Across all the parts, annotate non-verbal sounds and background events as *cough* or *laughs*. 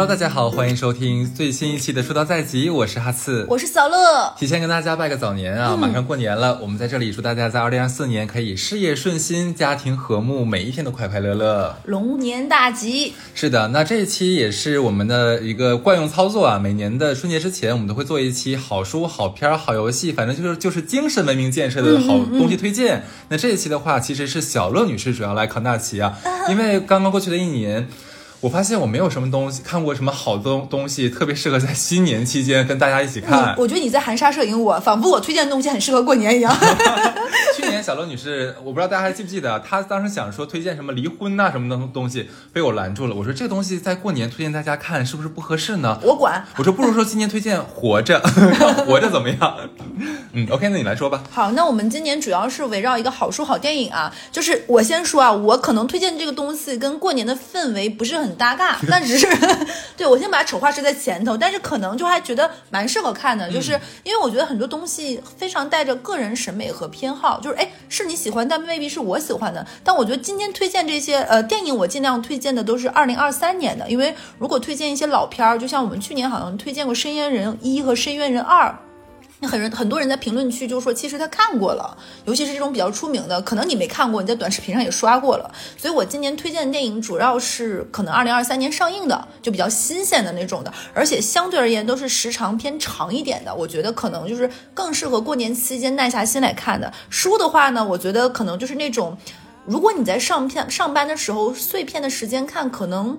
Hello，大家好，欢迎收听最新一期的《说到在即》，我是哈刺，我是小乐。提前跟大家拜个早年啊，马上过年了，我们在这里祝大家在二零二四年可以事业顺心，家庭和睦，每一天都快快乐乐，龙年大吉。是的，那这一期也是我们的一个惯用操作啊，每年的春节之前，我们都会做一期好书、好片、好游戏，反正就是就是精神文明建设的好东西推荐。那这一期的话，其实是小乐女士主要来扛大旗啊，因为刚刚过去的一年。我发现我没有什么东西看过什么好东东西，特别适合在新年期间跟大家一起看。我 *laughs* 觉得你在含沙射影我，仿佛我推荐的东西很适合过年一样。*laughs* 去年小罗女士，我不知道大家还记不记得，她当时想说推荐什么离婚呐什么的东西，被我拦住了。我说这个东西在过年推荐大家看，是不是不合适呢？我管。我说不如说今年推荐活着，活着怎么样？嗯，OK，那你来说吧。好，那我们今年主要是围绕一个好书好电影啊，就是我先说啊，我可能推荐这个东西跟过年的氛围不是很搭嘎，*laughs* 但只是对我先把丑话说在前头，但是可能就还觉得蛮适合看的，就是因为我觉得很多东西非常带着个人审美和偏好，就是哎是你喜欢，但未必是我喜欢的。但我觉得今天推荐这些呃电影，我尽量推荐的都是二零二三年的，因为如果推荐一些老片儿，就像我们去年好像推荐过《深渊人一》和《深渊人二》。那很人很多人在评论区就说，其实他看过了，尤其是这种比较出名的，可能你没看过，你在短视频上也刷过了。所以我今年推荐的电影主要是可能二零二三年上映的，就比较新鲜的那种的，而且相对而言都是时长偏长一点的。我觉得可能就是更适合过年期间耐下心来看的。书的话呢，我觉得可能就是那种，如果你在上片上班的时候碎片的时间看，可能。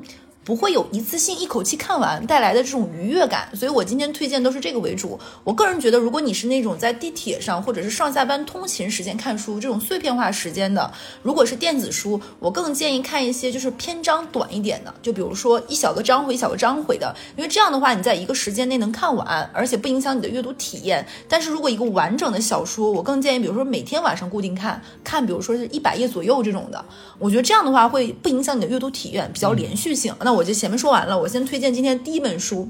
不会有一次性一口气看完带来的这种愉悦感，所以我今天推荐都是这个为主。我个人觉得，如果你是那种在地铁上或者是上下班通勤时间看书这种碎片化时间的，如果是电子书，我更建议看一些就是篇章短一点的，就比如说一小个章回一小个章回的，因为这样的话你在一个时间内能看完，而且不影响你的阅读体验。但是如果一个完整的小说，我更建议，比如说每天晚上固定看，看比如说是一百页左右这种的，我觉得这样的话会不影响你的阅读体验，比较连续性。那我就前面说完了，我先推荐今天第一本书，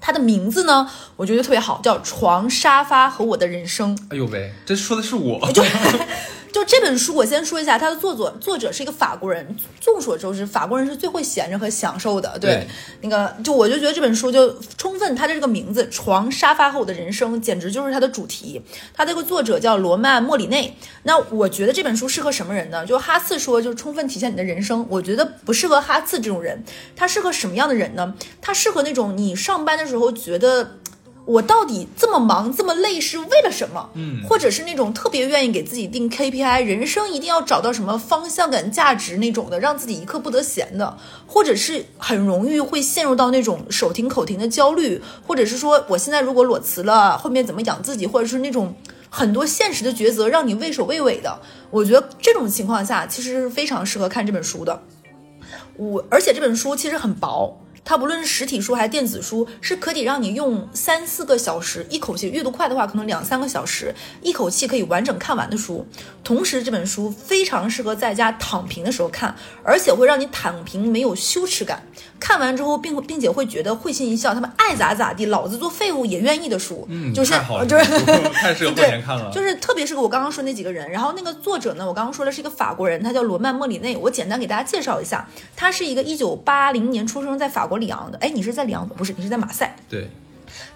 它的名字呢，我觉得特别好，叫《床沙发和我的人生》。哎呦喂，这说的是我。就 *laughs* 这本书，我先说一下，它的作者作者是一个法国人。众所周知，法国人是最会闲着和享受的。对，那个就我就觉得这本书就充分，它的这个名字《床沙发和我的人生》简直就是它的主题。它这个作者叫罗曼·莫里内。那我觉得这本书适合什么人呢？就哈次说，就充分体现你的人生。我觉得不适合哈次这种人。他适合什么样的人呢？他适合那种你上班的时候觉得。我到底这么忙这么累是为了什么？嗯，或者是那种特别愿意给自己定 KPI，人生一定要找到什么方向感、价值那种的，让自己一刻不得闲的，或者是很容易会陷入到那种手停口停的焦虑，或者是说我现在如果裸辞了，后面怎么养自己，或者是那种很多现实的抉择让你畏首畏尾的，我觉得这种情况下其实是非常适合看这本书的。我而且这本书其实很薄。它不论是实体书还是电子书，是可以让你用三四个小时一口气阅读快的话，可能两三个小时一口气可以完整看完的书。同时，这本书非常适合在家躺平的时候看，而且会让你躺平没有羞耻感。看完之后，并并且会觉得会心一笑，他们爱咋咋地，老子做废物也愿意的书。嗯，就是就是 *laughs* 太适合过年看了，就是特别适合我刚刚说那几个人。然后那个作者呢，我刚刚说的是一个法国人，他叫罗曼·莫里内。我简单给大家介绍一下，他是一个一九八零年出生在法国里昂的。哎，你是在里昂？不是，你是在马赛。对。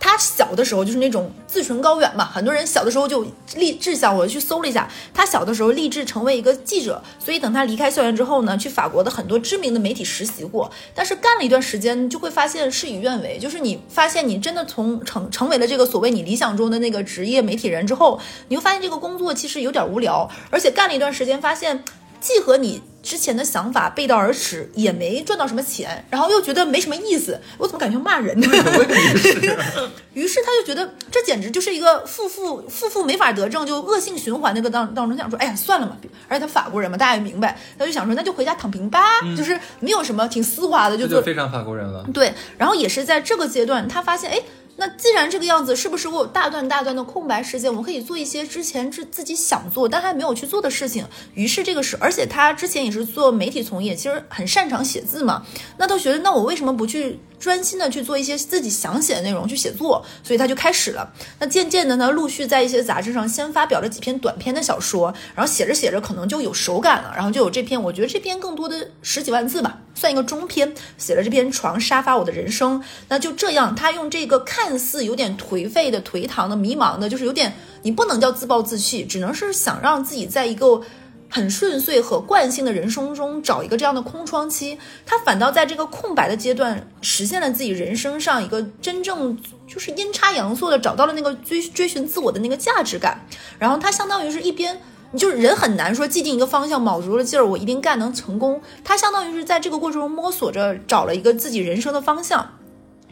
他小的时候就是那种自存高远嘛，很多人小的时候就立志向。我去搜了一下，他小的时候立志成为一个记者，所以等他离开校园之后呢，去法国的很多知名的媒体实习过。但是干了一段时间，就会发现事与愿违，就是你发现你真的从成成为了这个所谓你理想中的那个职业媒体人之后，你会发现这个工作其实有点无聊，而且干了一段时间发现。既和你之前的想法背道而驰，也没赚到什么钱，然后又觉得没什么意思，我怎么感觉骂人呢？*laughs* 于是他就觉得这简直就是一个负负负负没法得正，就恶性循环那个当当中，想说，哎呀，算了嘛。而且他法国人嘛，大家也明白，他就想说，那就回家躺平吧，就是没有什么挺丝滑的，就就非常法国人了。对，然后也是在这个阶段，他发现，哎。那既然这个样子，是不是我有大段大段的空白时间，我可以做一些之前自自己想做但还没有去做的事情？于是这个时，而且他之前也是做媒体从业，其实很擅长写字嘛。那他觉得，那我为什么不去专心的去做一些自己想写的内容去写作，所以他就开始了。那渐渐的呢，陆续在一些杂志上先发表了几篇短篇的小说，然后写着写着可能就有手感了，然后就有这篇，我觉得这篇更多的十几万字吧，算一个中篇，写了这篇《床沙发我的人生》。那就这样，他用这个看似有点颓废的、颓唐的、迷茫的，就是有点你不能叫自暴自弃，只能是想让自己在一个。很顺遂和惯性的人生中找一个这样的空窗期，他反倒在这个空白的阶段实现了自己人生上一个真正就是阴差阳错的找到了那个追追寻自我的那个价值感，然后他相当于是一边，你就是人很难说既定一个方向卯足了劲儿我一定干能成功，他相当于是在这个过程中摸索着找了一个自己人生的方向。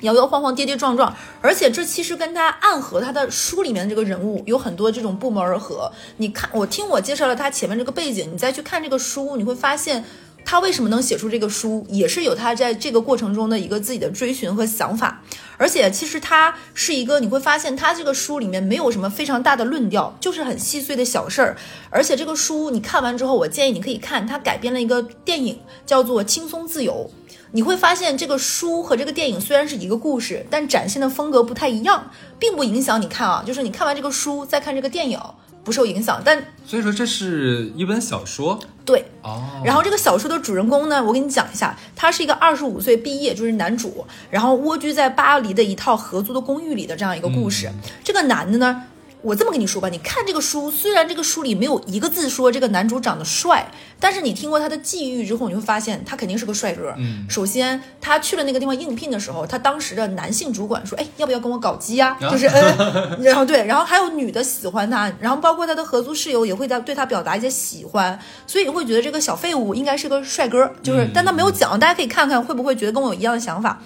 摇摇晃晃，跌跌撞撞，而且这其实跟他暗合他的书里面的这个人物有很多这种不谋而合。你看，我听我介绍了他前面这个背景，你再去看这个书，你会发现他为什么能写出这个书，也是有他在这个过程中的一个自己的追寻和想法。而且其实他是一个，你会发现他这个书里面没有什么非常大的论调，就是很细碎的小事儿。而且这个书你看完之后，我建议你可以看他改编了一个电影，叫做《轻松自由》。你会发现，这个书和这个电影虽然是一个故事，但展现的风格不太一样，并不影响你看啊。就是你看完这个书再看这个电影不受影响。但所以说这是一本小说，对哦。然后这个小说的主人公呢，我给你讲一下，他是一个二十五岁毕业，就是男主，然后蜗居在巴黎的一套合租的公寓里的这样一个故事。这个男的呢？我这么跟你说吧，你看这个书，虽然这个书里没有一个字说这个男主长得帅，但是你听过他的际遇之后，你会发现他肯定是个帅哥。嗯，首先他去了那个地方应聘的时候，他当时的男性主管说：“哎，要不要跟我搞基啊？”就是嗯，*laughs* 然后对，然后还有女的喜欢他，然后包括他的合租室友也会在对他表达一些喜欢，所以你会觉得这个小废物应该是个帅哥。就是，但他没有讲，大家可以看看会不会觉得跟我有一样的想法。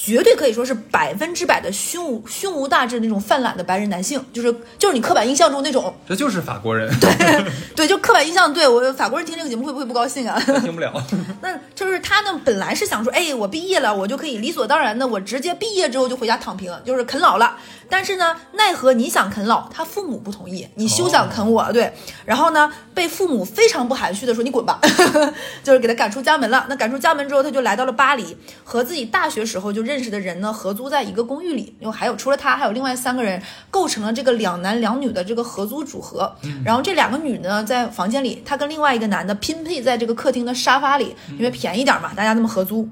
绝对可以说是百分之百的胸无胸无大志那种泛滥的白人男性，就是就是你刻板印象中那种，这就是法国人，对对，就刻板印象，对我法国人听这个节目会不会不高兴啊？听不了。*laughs* 那就是他呢，本来是想说，哎，我毕业了，我就可以理所当然的，我直接毕业之后就回家躺平，就是啃老了。但是呢，奈何你想啃老，他父母不同意，你休想啃我，对。然后呢，被父母非常不含蓄的说你滚吧，*laughs* 就是给他赶出家门了。那赶出家门之后，他就来到了巴黎，和自己大学时候就认识的人呢合租在一个公寓里，因为还有除了他，还有另外三个人构成了这个两男两女的这个合租组合。然后这两个女呢在房间里，他跟另外一个男的拼配在这个客厅的沙发里，因为便宜点嘛，大家那么合租。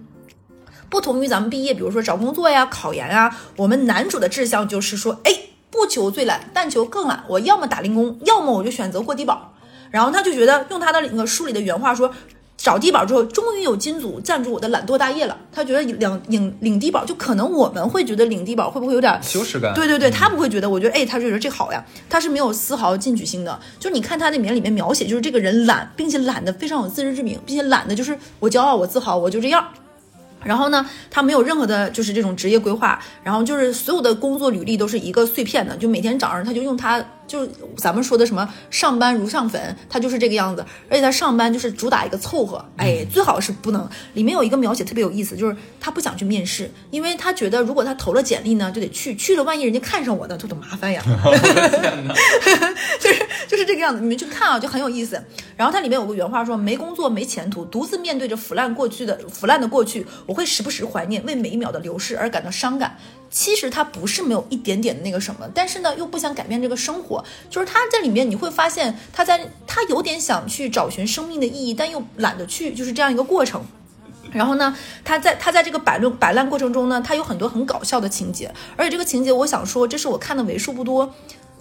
不同于咱们毕业，比如说找工作呀、考研啊，我们男主的志向就是说，哎，不求最懒，但求更懒。我要么打零工，要么我就选择过低保。然后他就觉得，用他的那个书里的原话说，找低保之后，终于有金主赞助我的懒惰大业了。他觉得领领领低保，就可能我们会觉得领低保会不会有点羞耻感？对对对，他不会觉得，我觉得，哎，他就觉得这好呀，他是没有丝毫进取心的。就你看他那里面里面描写，就是这个人懒，并且懒得非常有自知之明，并且懒得就是我骄傲，我自豪，我就这样。然后呢，他没有任何的，就是这种职业规划，然后就是所有的工作履历都是一个碎片的，就每天早上他就用他。就是咱们说的什么上班如上坟，他就是这个样子，而且他上班就是主打一个凑合，哎，最好是不能。里面有一个描写特别有意思，就是他不想去面试，因为他觉得如果他投了简历呢，就得去，去了万一人家看上我呢，就多麻烦呀。*laughs* 就是就是这个样子，你们去看啊，就很有意思。然后它里面有个原话说：没工作没前途，独自面对着腐烂过去的腐烂的过去，我会时不时怀念，为每一秒的流逝而感到伤感。其实他不是没有一点点的那个什么，但是呢，又不想改变这个生活。就是他在里面，你会发现他在他有点想去找寻生命的意义，但又懒得去，就是这样一个过程。然后呢，他在他在这个摆烂摆烂过程中呢，他有很多很搞笑的情节，而且这个情节，我想说，这是我看的为数不多。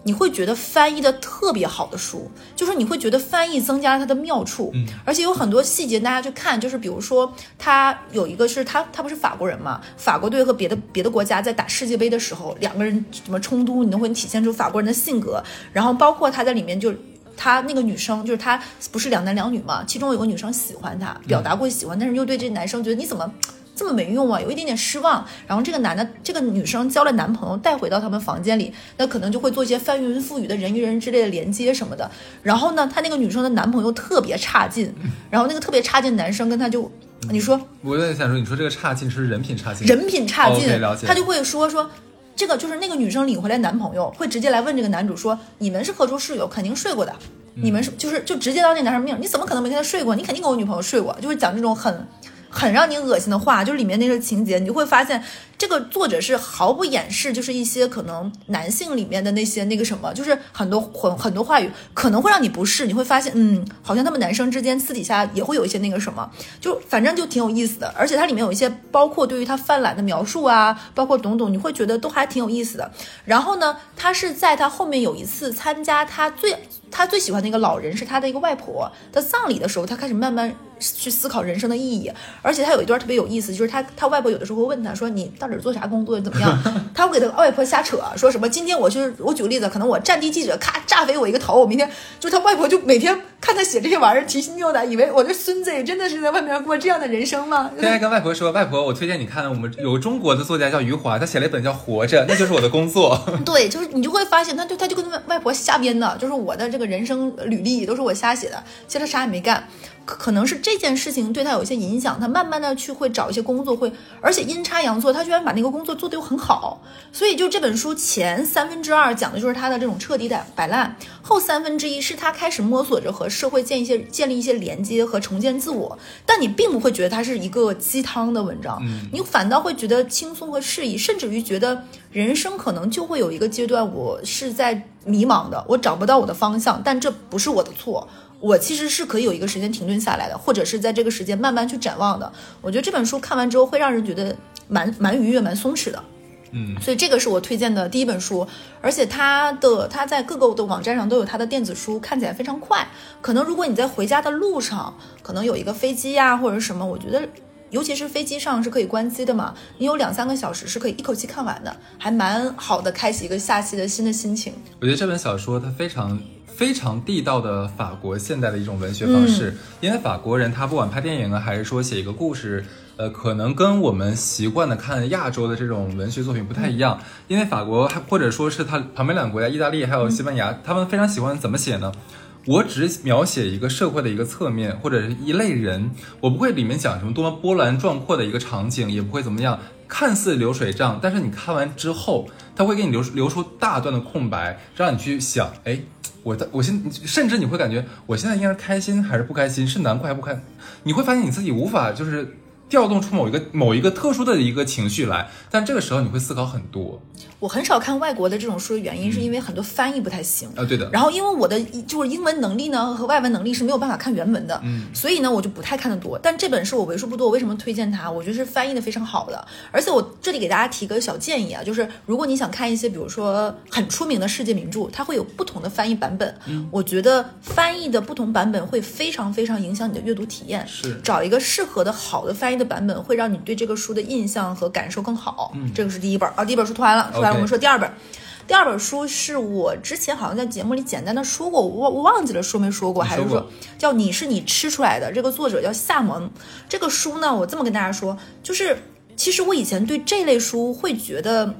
你会觉得翻译的特别好的书，就是你会觉得翻译增加了它的妙处，而且有很多细节大家去看，就是比如说他有一个是他他不是法国人嘛，法国队和别的别的国家在打世界杯的时候，两个人什么冲突，你都会体现出法国人的性格，然后包括他在里面就他那个女生就是他不是两男两女嘛，其中有个女生喜欢他，表达过喜欢，但是又对这男生觉得你怎么。这么没用啊，有一点点失望。然后这个男的，这个女生交了男朋友，带回到他们房间里，那可能就会做一些翻云覆雨的人与人之类的连接什么的。然后呢，他那个女生的男朋友特别差劲，然后那个特别差劲男生跟他就，你说，我在想说，你说这个差劲是人品差劲，人品差劲，了解。他就会说说，这个就是那个女生领回来男朋友会直接来问这个男主说，你们是合租室友，肯定睡过的，你们是就是就直接当那男生命，你怎么可能没跟他睡过？你肯定跟我女朋友睡过，就会讲这种很。很让你恶心的话，就是里面那个情节，你就会发现这个作者是毫不掩饰，就是一些可能男性里面的那些那个什么，就是很多很很多话语可能会让你不适，你会发现，嗯，好像他们男生之间私底下也会有一些那个什么，就反正就挺有意思的，而且它里面有一些包括对于他犯懒的描述啊，包括懂懂，你会觉得都还挺有意思的。然后呢，他是在他后面有一次参加他最他最喜欢的一个老人是他的一个外婆的葬礼的时候，他开始慢慢。去思考人生的意义，而且他有一段特别有意思，就是他他外婆有的时候会问他说：“你到底做啥工作？怎么样？”他会给他外婆瞎扯，说什么今天我就是我举个例子，可能我战地记者咔炸飞我一个头，我明天就他外婆就每天看他写这些玩意儿提心吊胆，以为我这孙子也真的是在外面过这样的人生吗？*laughs* 现在跟外婆说：“外婆，我推荐你看我们有中国的作家叫余华，他写了一本叫《活着》，那就是我的工作。*laughs* ”对，就是你就会发现，他就他就跟他外婆瞎编的，就是我的这个人生履历都是我瞎写的，其实他啥也没干。可能是这件事情对他有一些影响，他慢慢的去会找一些工作，会而且阴差阳错，他居然把那个工作做得又很好。所以就这本书前三分之二讲的就是他的这种彻底的摆烂，后三分之一是他开始摸索着和社会建一些建立一些连接和重建自我。但你并不会觉得它是一个鸡汤的文章，你反倒会觉得轻松和适宜，甚至于觉得人生可能就会有一个阶段，我是在迷茫的，我找不到我的方向，但这不是我的错。我其实是可以有一个时间停顿下来的，或者是在这个时间慢慢去展望的。我觉得这本书看完之后会让人觉得蛮蛮愉悦、蛮松弛的。嗯，所以这个是我推荐的第一本书，而且它的它在各个的网站上都有它的电子书，看起来非常快。可能如果你在回家的路上，可能有一个飞机呀或者什么，我觉得尤其是飞机上是可以关机的嘛，你有两三个小时是可以一口气看完的，还蛮好的，开启一个下期的新的心情。我觉得这本小说它非常。非常地道的法国现代的一种文学方式，因为法国人他不管拍电影啊，还是说写一个故事，呃，可能跟我们习惯的看亚洲的这种文学作品不太一样。因为法国还或者说是他旁边两个国家，意大利还有西班牙，他们非常喜欢怎么写呢？我只描写一个社会的一个侧面或者是一类人，我不会里面讲什么多么波澜壮阔的一个场景，也不会怎么样，看似流水账，但是你看完之后，他会给你留留出大段的空白，让你去想，哎。我的，我现甚至你会感觉，我现在应该是开心还是不开心，是难过还是不开？你会发现你自己无法就是调动出某一个某一个特殊的一个情绪来，但这个时候你会思考很多。我很少看外国的这种书的原因，是因为很多翻译不太行啊。对的。然后因为我的就是英文能力呢和外文能力是没有办法看原文的，嗯，所以呢我就不太看得多。但这本是我为数不多，我为什么推荐它？我觉得是翻译的非常好的。而且我这里给大家提个小建议啊，就是如果你想看一些比如说很出名的世界名著，它会有不同的翻译版本。嗯，我觉得翻译的不同版本会非常非常影响你的阅读体验。是，找一个适合的好的翻译的版本，会让你对这个书的印象和感受更好。嗯，这个是第一本啊，第一本书读完了，读完我们说第二本。第二本书是我之前好像在节目里简单的说过，我我忘记了说没说过，还是说叫你是你吃出来的？这个作者叫夏蒙。这个书呢，我这么跟大家说，就是其实我以前对这类书会觉得，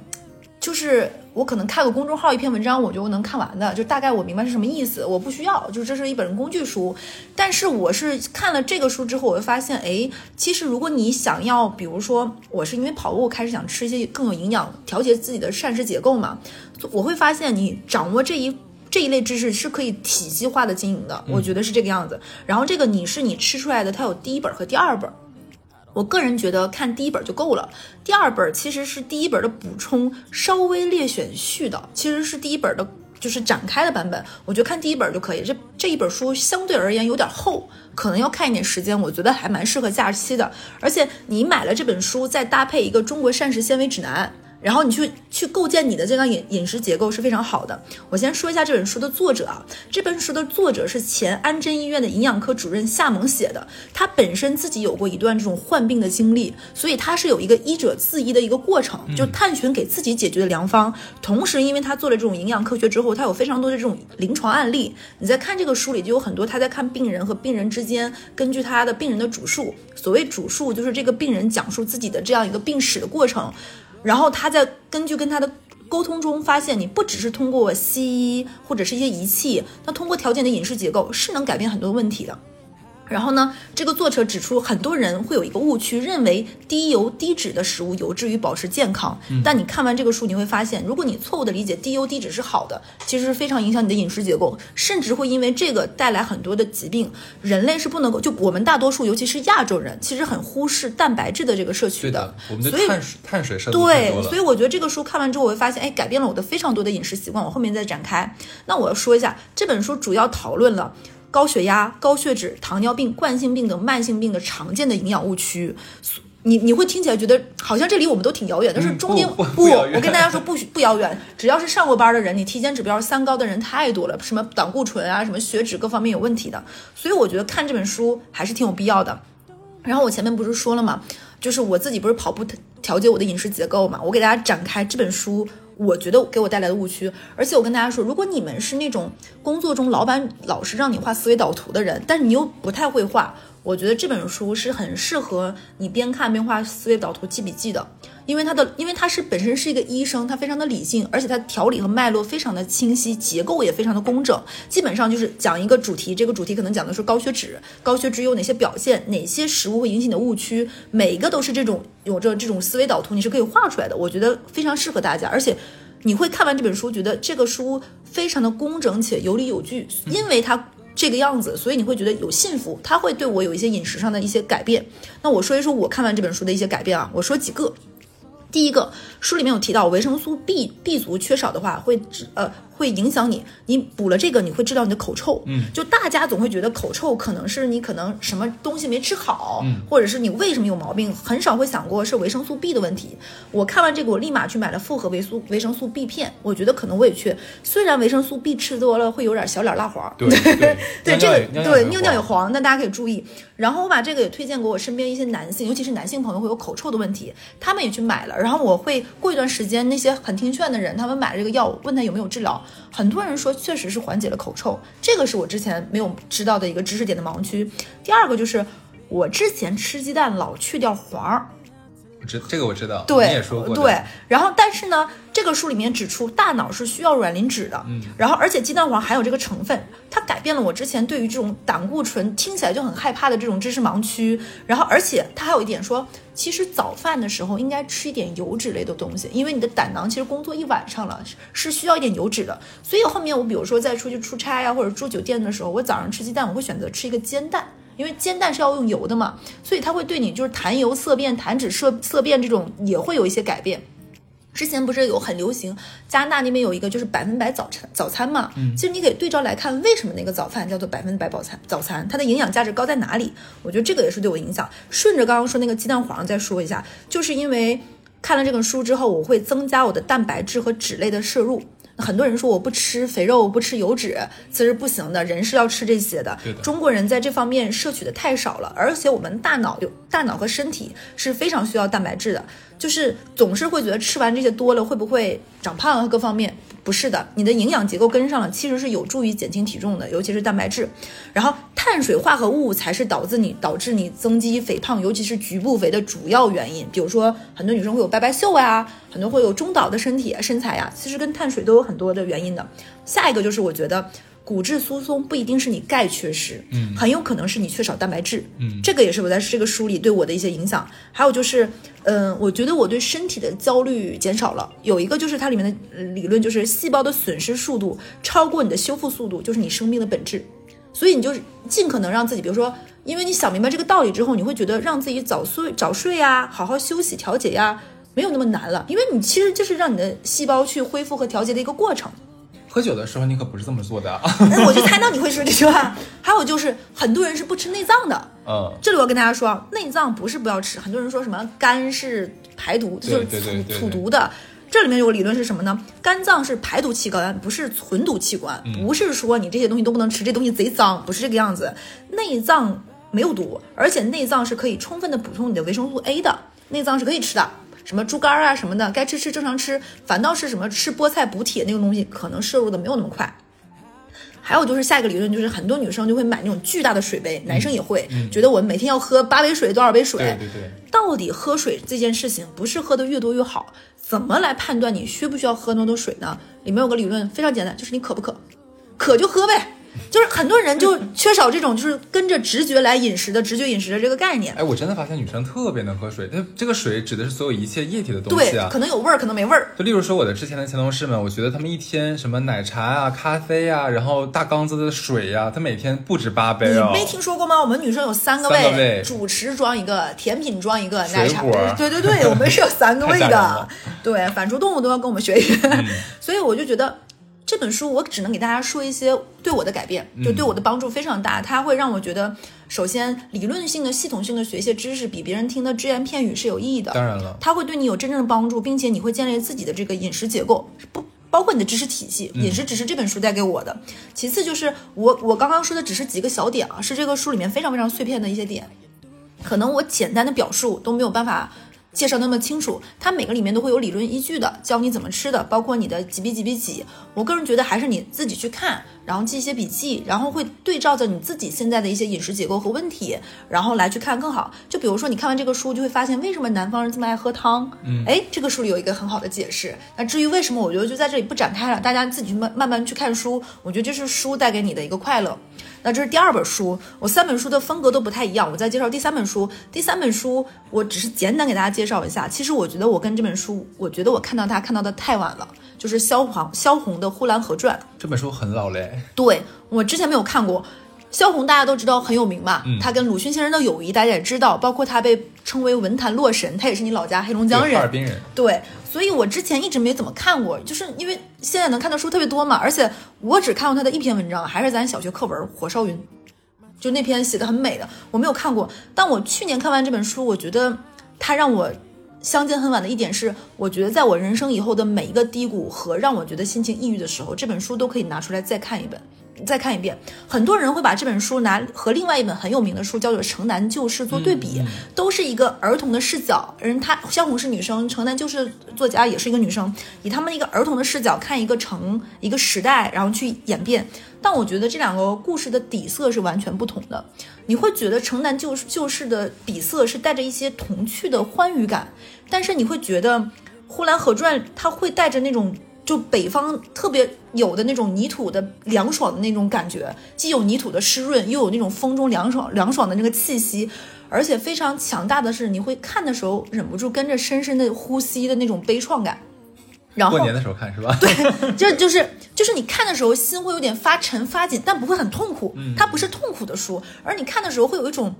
就是。我可能看个公众号一篇文章，我就能看完的，就大概我明白是什么意思。我不需要，就是这是一本工具书。但是我是看了这个书之后，我会发现，哎，其实如果你想要，比如说我是因为跑步开始想吃一些更有营养，调节自己的膳食结构嘛，我会发现你掌握这一这一类知识是可以体系化的经营的。我觉得是这个样子。然后这个你是你吃出来的，它有第一本和第二本。我个人觉得看第一本就够了，第二本其实是第一本的补充，稍微列选序的，其实是第一本的就是展开的版本。我觉得看第一本就可以。这这一本书相对而言有点厚，可能要看一点时间。我觉得还蛮适合假期的，而且你买了这本书，再搭配一个中国膳食纤维指南。然后你去去构建你的这个饮饮食结构是非常好的。我先说一下这本书的作者啊，这本书的作者是前安贞医院的营养科主任夏萌写的。他本身自己有过一段这种患病的经历，所以他是有一个医者自医的一个过程，就探寻给自己解决的良方。同时，因为他做了这种营养科学之后，他有非常多的这种临床案例。你在看这个书里就有很多他在看病人和病人之间，根据他的病人的主述，所谓主述就是这个病人讲述自己的这样一个病史的过程。然后他在根据跟他的沟通中发现，你不只是通过西医或者是一些仪器，那通过调节你的饮食结构是能改变很多问题的。然后呢，这个作者指出，很多人会有一个误区，认为低油低脂的食物有助于保持健康。但你看完这个书，你会发现，如果你错误的理解低油低脂是好的，其实是非常影响你的饮食结构，甚至会因为这个带来很多的疾病。人类是不能够，就我们大多数，尤其是亚洲人，其实很忽视蛋白质的这个摄取对的，我们的碳水碳水摄对，所以。我觉得这个书看完之后，我会发现，哎，改变了我的非常多的饮食习惯。我后面再展开。那我要说一下，这本书主要讨论了高血压、高血脂、糖尿病、冠心病等慢性病的常见的营养误区。你你会听起来觉得好像这离我们都挺遥远，但是嗯中间、不我跟大家说不不遥远，只要是上过班的人，你体检指标三高的人太多了，什么胆固醇啊，什么血脂各方面有问题的，所以我觉得看这本书还是挺有必要的。然后我前面不是说了嘛，就是我自己不是跑步调节我的饮食结构嘛，我给大家展开这本书，我觉得给我带来的误区。而且我跟大家说，如果你们是那种工作中老板老是让你画思维导图的人，但是你又不太会画，我觉得这本书是很适合你边看边画思维导图、记笔记的。因为它的，因为他是本身是一个医生，他非常的理性，而且他条理和脉络非常的清晰，结构也非常的工整。基本上就是讲一个主题，这个主题可能讲的是高血脂，高血脂有哪些表现，哪些食物会引起你的误区，每一个都是这种有着这种思维导图，你是可以画出来的。我觉得非常适合大家，而且你会看完这本书，觉得这个书非常的工整且有理有据，因为它。这个样子，所以你会觉得有幸福，他会对我有一些饮食上的一些改变。那我说一说我看完这本书的一些改变啊，我说几个。第一个，书里面有提到维生素 B B 族缺少的话，会致呃会影响你，你补了这个，你会治疗你的口臭。嗯，就大家总会觉得口臭可能是你可能什么东西没吃好，嗯或者是你为什么有毛病，很少会想过是维生素 B 的问题。我看完这个，我立马去买了复合维素维生素 B 片，我觉得可能我也缺。虽然维生素 B 吃多了会有点小脸蜡黄，对对 *laughs* 对这个对尿尿也黄，黄，但大家可以注意。然后我把这个也推荐给我身边一些男性，尤其是男性朋友会有口臭的问题，他们也去买了。然后我会过一段时间，那些很听劝的人，他们买了这个药，问他有没有治疗，很多人说确实是缓解了口臭，这个是我之前没有知道的一个知识点的盲区。第二个就是我之前吃鸡蛋老去掉黄儿，知这个我知道，对，你也说过对，然后但是呢，这个书里面指出，大脑是需要软磷脂的，嗯，然后而且鸡蛋黄含有这个成分，它改变了我之前对于这种胆固醇听起来就很害怕的这种知识盲区。然后而且它还有一点说，其实早饭的时候应该吃一点油脂类的东西，因为你的胆囊其实工作一晚上了，是是需要一点油脂的。所以后面我比如说在出去出差呀、或者住酒店的时候，我早上吃鸡蛋，我会选择吃一个煎蛋。因为煎蛋是要用油的嘛，所以它会对你就是痰油色变、痰脂色色变这种也会有一些改变。之前不是有很流行，加拿大那边有一个就是百分百早餐早餐嘛，其实你可以对照来看，为什么那个早饭叫做百分百早餐？早餐它的营养价值高在哪里？我觉得这个也是对我影响。顺着刚刚说那个鸡蛋黄再说一下，就是因为看了这本书之后，我会增加我的蛋白质和脂类的摄入。很多人说我不吃肥肉，不吃油脂，其实不行的，人是要吃这些的。的中国人在这方面摄取的太少了，而且我们大脑有大脑和身体是非常需要蛋白质的，就是总是会觉得吃完这些多了会不会长胖啊？各方面不是的，你的营养结构跟上了，其实是有助于减轻体重的，尤其是蛋白质。然后碳水化合物才是导致你导致你增肌肥胖，尤其是局部肥的主要原因。比如说很多女生会有白白袖啊，很多会有中岛的身体啊身材呀、其实跟碳水都有很多的原因的。下一个就是我觉得。骨质疏松不一定是你钙缺失，嗯很有可能是你缺少蛋白质，嗯这个也是我在这个书里对我的一些影响。还有就是，嗯、我觉得我对身体的焦虑减少了。有一个就是它里面的呃理论，就是细胞的损失速度超过你的修复速度，就是你生命的本质。所以你就是尽可能让自己，比如说，因为你想明白这个道理之后，你会觉得让自己早睡早睡呀，好好休息调节呀，没有那么难了。因为你其实就是让你的细胞去恢复和调节的一个过程。喝酒的时候你可不是这么做的我就猜到你会说这句话。还有就是，很多人是不吃内脏的。嗯，这里我要跟大家说啊，内脏不是不要吃，很多人说什么肝是排毒，这就是储储毒的。这里面有个理论是什么呢？肝脏是排毒器官，不是存毒器官，嗯不是说你这些东西都不能吃，这东西贼脏，不是这个样子。内脏没有毒，而且内脏是可以充分的补充你的维生素 A 的，内脏是可以吃的。什么猪肝啊什么的，该吃吃正常吃，反倒是什么吃菠菜补铁那种东西，可能摄入的没有那么快。还有就是下一个理论，就是很多女生就会买那种巨大的水杯，男生也会、觉得我们每天要喝八杯水，多少杯水？对对对，到底喝水这件事情不是喝的越多越好？怎么来判断你需不需要喝那么多水呢？里面有个理论非常简单，就是你渴不渴，渴就喝呗。就是很多人就缺少这种就是跟着直觉来饮食的直觉饮食的这个概念。哎，我真的发现女生特别能喝水，它这个水指的是所有一切液体的东西啊，。可能有味儿，可能没味儿。就例如说我的之前的前同事们，我觉得他们一天什么奶茶啊、咖啡啊，然后大缸子的水呀、他每天不止八杯哦。你没听说过吗？我们女生有三个胃主食装一个，甜品装一个，奶茶对对对，我们是有三个位 *laughs* 太吓人的。对，反刍动物都要跟我们学一学。*laughs* 所以我就觉得这本书，我只能给大家说一些对我的改变，就对我的帮助非常大。它会让我觉得，首先理论性的、系统性的学一些知识，比别人听的只言片语是有意义的。当然了，它会对你有真正的帮助，并且你会建立自己的这个饮食结构，不包括你的知识体系。饮食只是这本书带给我的。其次就是我我刚刚说的只是几个小点啊，是这个书里面非常非常碎片的一些点，可能我简单的表述都没有办法。介绍那么清楚，它每个里面都会有理论依据的，教你怎么吃的，包括你的几比几比几。我个人觉得还是你自己去看，然后记一些笔记，然后会对照着你自己现在的一些饮食结构和问题，然后来去看更好。就比如说你看完这个书，就会发现为什么南方人这么爱喝汤。嗯，哎，这个书里有一个很好的解释。那至于为什么，我觉得就在这里不展开了，大家自己去慢慢慢去看书。我觉得这是书带给你的一个快乐。那这是第二本书，我三本书的风格都不太一样。我再介绍第三本书，第三本书我只是简单给大家介绍一下。其实我觉得我跟这本书，我觉得我看到它看到的太晚了，就是萧煌萧红的《呼兰河传》。这本书很老嘞，对我之前没有看过。萧红大家都知道很有名嘛，他跟鲁迅先生的友谊大家也知道，包括他被称为文坛洛神，他也是你老家黑龙江人，哈尔滨人。对，所以我之前一直没怎么看过，就是因为现在能看的书特别多嘛，而且我只看过他的一篇文章，还是咱小学课文《火烧云》，就那篇写的很美的，我没有看过。但我去年看完这本书，我觉得它让我相见恨晚的一点是，我觉得在我人生以后的每一个低谷和让我觉得心情抑郁的时候，这本书都可以拿出来再看一本。再看一遍，很多人会把这本书拿和另外一本很有名的书叫做《城南旧事》做对比，都是一个儿童的视角。人她萧红是女生，城南旧事作家也是一个女生，以他们一个儿童的视角看一个城一个时代，然后去演变。但我觉得这两个故事的底色是完全不同的。你会觉得《城南旧旧事》的底色是带着一些童趣的欢愉感，但是你会觉得《呼兰河传》它会带着那种。就北方特别有的那种泥土的凉爽的那种感觉，既有泥土的湿润，又有那种风中凉爽凉爽的那个气息，而且非常强大的是，你会看的时候忍不住跟着深深的呼吸的那种悲怆感。然后过年的时候看是吧？对，就就是就是你看的时候心会有点发沉发紧，但不会很痛苦。嗯它不是痛苦的书，而你看的时候会有一种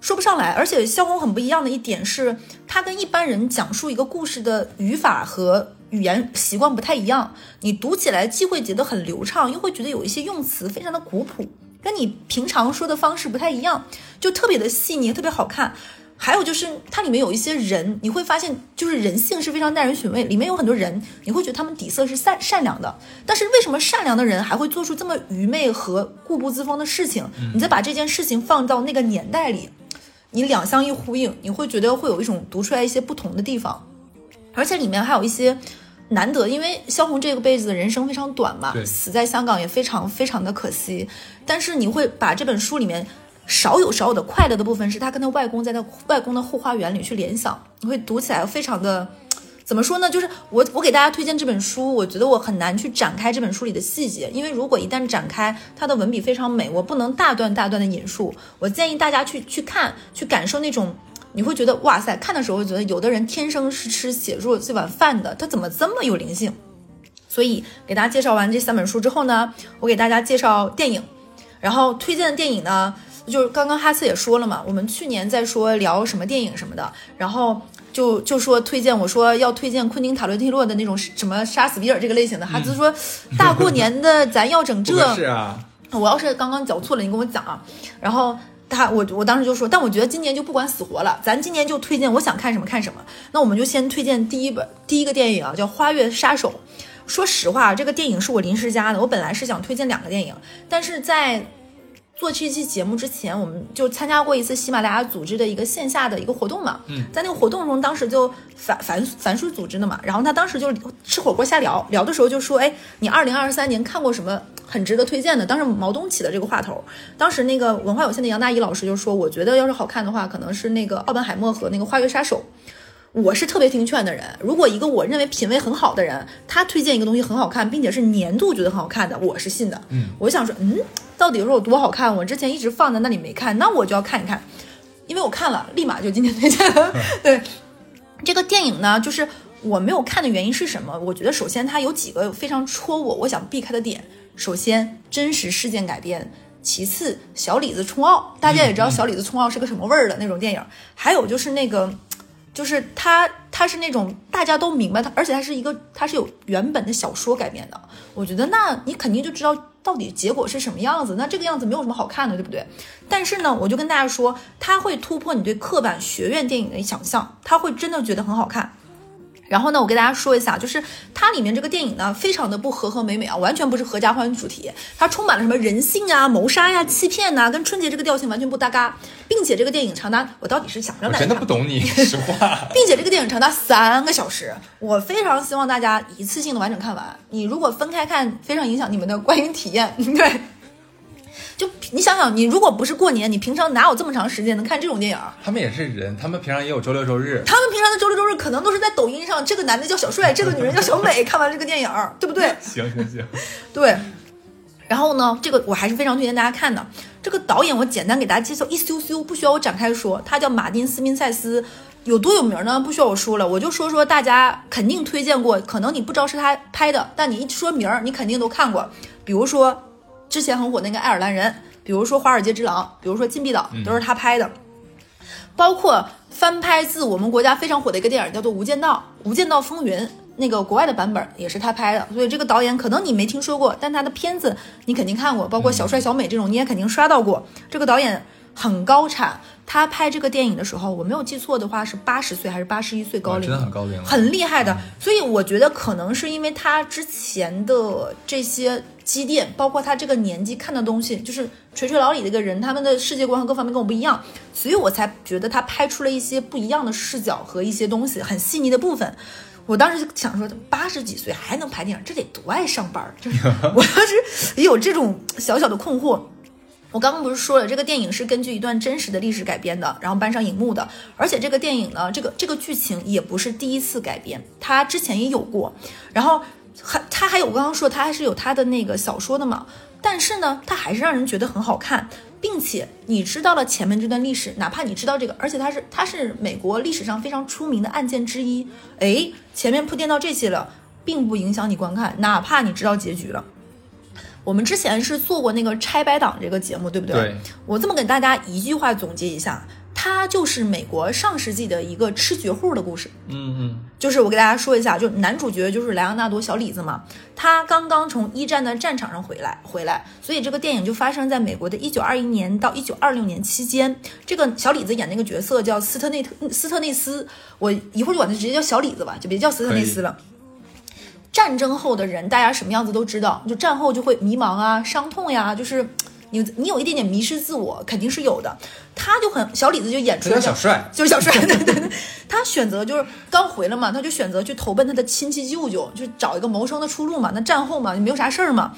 说不上来。而且萧红很不一样的一点是，他跟一般人讲述一个故事的语法和语言习惯不太一样。你读起来既会觉得很流畅，又会觉得有一些用词非常的古朴，跟你平常说的方式不太一样，就特别的细腻，特别好看。还有就是它里面有一些人，你会发现就是人性是非常耐人寻味。里面有很多人，你会觉得他们底色是善善良的，但是为什么善良的人还会做出这么愚昧和固步自封的事情？你再把这件事情放到那个年代里，你两相一呼应，你会觉得会有一种 *laughs* 读出来一些不同的地方，而且里面还有一些。难得，因为萧红这个辈子的人生非常短嘛，死在香港也非常非常的可惜。但是你会把这本书里面少有少有的快乐的部分，是她跟她外公在她外公的后花园里去联想，你会读起来非常的。怎么说呢？就是我我给大家推荐这本书，我觉得我很难去展开这本书里的细节，因为如果一旦展开，它的文笔非常美，我不能大段大段的引述。我建议大家去去看，去感受那种，你会觉得哇塞，看的时候会觉得有的人天生是吃写作这碗饭的，他怎么这么有灵性？所以给大家介绍完这三本书之后呢，我给大家介绍电影，然后推荐的电影呢，就是刚刚哈斯也说了嘛，我们去年在说聊什么电影什么的，然后就就说推荐，我说要推荐昆汀塔伦蒂诺的那种什么杀死比尔这个类型的，哈斯说大过年的咱要整这，*laughs* 是啊，我要是刚刚讲错了，你跟我讲啊。然后他，我我当时就说，但我觉得今年就不管死活了，咱今年就推荐我想看什么看什么。那我们就先推荐第一本第一个电影啊，叫《花月杀手》。说实话，这个电影是我临时加的，我本来是想推荐两个电影，但是在做这期节目之前，我们就参加过一次喜马拉雅组织的一个线下的一个活动嘛。嗯，在那个活动中，当时就樊樊樊叔组织的嘛，然后他当时就吃火锅瞎聊，聊的时候就说，哎，你二零二三年看过什么很值得推荐的？当时毛东起的这个话头，当时那个文化有限的杨大一老师就说，我觉得要是好看的话，可能是那个奥本海默和那个花月杀手。我是特别听劝的人，如果一个我认为品味很好的人，他推荐一个东西很好看，并且是年度觉得很好看的，我是信的。嗯，我想说，嗯，到底说有多好看，我之前一直放在那里没看，那我就要看一看，因为我看了，立马就今天推荐。*laughs* 对，这个电影呢，就是我没有看的原因是什么？我觉得首先它有几个非常戳我，我想避开的点。首先，真实事件改编；其次，小李子冲奥，大家也知道小李子冲奥是个什么味儿的那种电影。还有就是那个，就是它，它是那种大家都明白它，而且它是一个，它是有原本的小说改编的。我觉得，那你肯定就知道到底结果是什么样子。那这个样子没有什么好看的，对不对？但是呢，我就跟大家说，它会突破你对刻板学院电影的想象，它会真的觉得很好看。然后呢，我给大家说一下，就是它里面这个电影呢，非常的不和和美美啊，完全不是合家欢主题，它充满了什么人性啊、谋杀呀、欺骗呐，跟春节这个调性完全不搭嘎，并且这个电影长达，我到底是想让大家真的不懂你 *laughs* 实话，并且这个电影长达三个小时，我非常希望大家一次性的完整看完，你如果分开看，非常影响你们的观影体验，*laughs* 对。就你想想，你如果不是过年，你平常哪有这么长时间能看这种电影？他们也是人，他们平常也有周六周日。他们平常的周六周日可能都是在抖音上，这个男的叫小帅，这个女人叫小美，*laughs* 看完这个电影，对不对？*laughs* 行行行，对。然后呢，这个我还是非常推荐大家看的。这个导演我简单给大家介绍一咻咻，不需要我展开说。他叫马丁斯宾塞斯，有多有名呢？不需要我说了，我就说说大家肯定推荐过，可能你不知道是他拍的，但你一说名儿，你肯定都看过。比如说。之前很火那个爱尔兰人，比如说《华尔街之狼》，比如说《禁闭岛》，都是他拍的。包括翻拍自我们国家非常火的一个电影，叫做《无间道》，《无间道风云》那个国外的版本也是他拍的。所以这个导演可能你没听说过，但他的片子你肯定看过，包括小帅、小美这种你也肯定刷到过。这个导演很高产。他拍这个电影的时候，我没有记错的话是八十岁还是八十一岁高龄，真的很高龄，很厉害的。所以我觉得可能是因为他之前的这些积淀，包括他这个年纪看的东西，就是垂垂老矣的一个人，他们的世界观和各方面跟我不一样，所以我才觉得他拍出了一些不一样的视角和一些东西，很细腻的部分。我当时就想说，八十几岁还能拍电影，这得多爱上班！就是 *laughs* 我当时也有这种小小的困惑。我刚刚不是说了，这个电影是根据一段真实的历史改编的，然后搬上荧幕的。而且这个电影呢，这个这个剧情也不是第一次改编，它之前也有过。然后还它还有我刚刚说，他还是有他的那个小说的嘛。但是呢，他还是让人觉得很好看，并且你知道了前面这段历史，哪怕你知道这个，而且它是它是美国历史上非常出名的案件之一。哎，前面铺垫到这些了，并不影响你观看，哪怕你知道结局了。我们之前是做过那个拆白党这个节目，对不对？对。我这么给大家一句话总结一下，它就是美国上世纪的一个吃绝户的故事。嗯嗯。就是我给大家说一下，就男主角就是莱昂纳多小李子嘛，他刚刚从一战的战场上回来，回来，所以这个电影就发生在美国的一九二一年到一九二六年期间。这个小李子演那个角色叫斯特内特斯特内斯，我一会儿就管他直接叫小李子吧，就别叫斯特内斯了。战争后的人，大家什么样子都知道，就战后就会迷茫啊、伤痛呀，就是你你有一点点迷失自我，肯定是有的。他就很小李子就演出了小帅，就是小帅，对对对。他选择就是刚回来嘛，他就选择去投奔他的亲戚舅舅，就找一个谋生的出路嘛。那战后嘛，也没有啥事儿嘛。